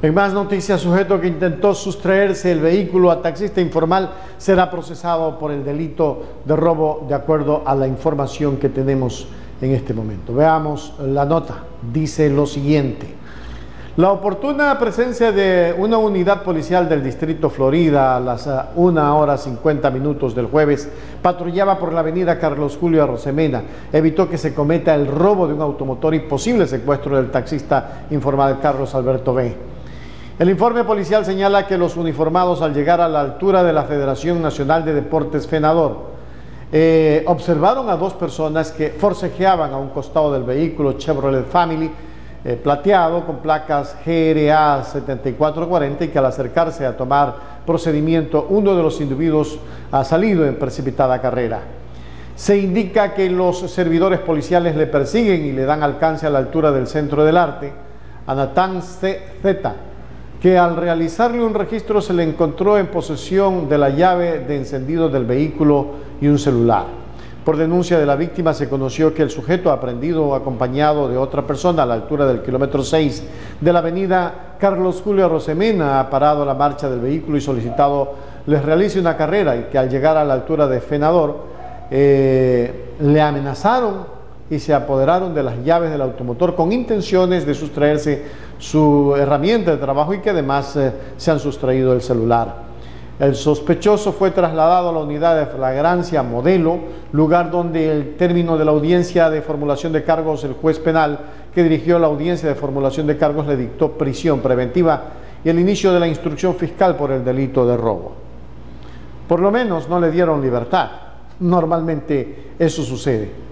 En más noticias, sujeto que intentó sustraerse el vehículo a taxista informal será procesado por el delito de robo de acuerdo a la información que tenemos en este momento. Veamos la nota. Dice lo siguiente. La oportuna presencia de una unidad policial del Distrito Florida a las 1 ah, hora 50 minutos del jueves patrullaba por la avenida Carlos Julio Rosemena. Evitó que se cometa el robo de un automotor y posible secuestro del taxista informal Carlos Alberto B. El informe policial señala que los uniformados al llegar a la altura de la Federación Nacional de Deportes Fenador eh, observaron a dos personas que forcejeaban a un costado del vehículo Chevrolet Family eh, plateado con placas GRA 7440 y que al acercarse a tomar procedimiento uno de los individuos ha salido en precipitada carrera. Se indica que los servidores policiales le persiguen y le dan alcance a la altura del centro del arte. Anatán Z que al realizarle un registro se le encontró en posesión de la llave de encendido del vehículo y un celular. Por denuncia de la víctima se conoció que el sujeto aprendido acompañado de otra persona a la altura del kilómetro 6 de la avenida Carlos Julio Rosemena ha parado la marcha del vehículo y solicitado les realice una carrera y que al llegar a la altura de Fenador eh, le amenazaron y se apoderaron de las llaves del automotor con intenciones de sustraerse su herramienta de trabajo y que además eh, se han sustraído el celular. El sospechoso fue trasladado a la unidad de flagrancia modelo, lugar donde el término de la audiencia de formulación de cargos, el juez penal que dirigió la audiencia de formulación de cargos le dictó prisión preventiva y el inicio de la instrucción fiscal por el delito de robo. Por lo menos no le dieron libertad. Normalmente eso sucede.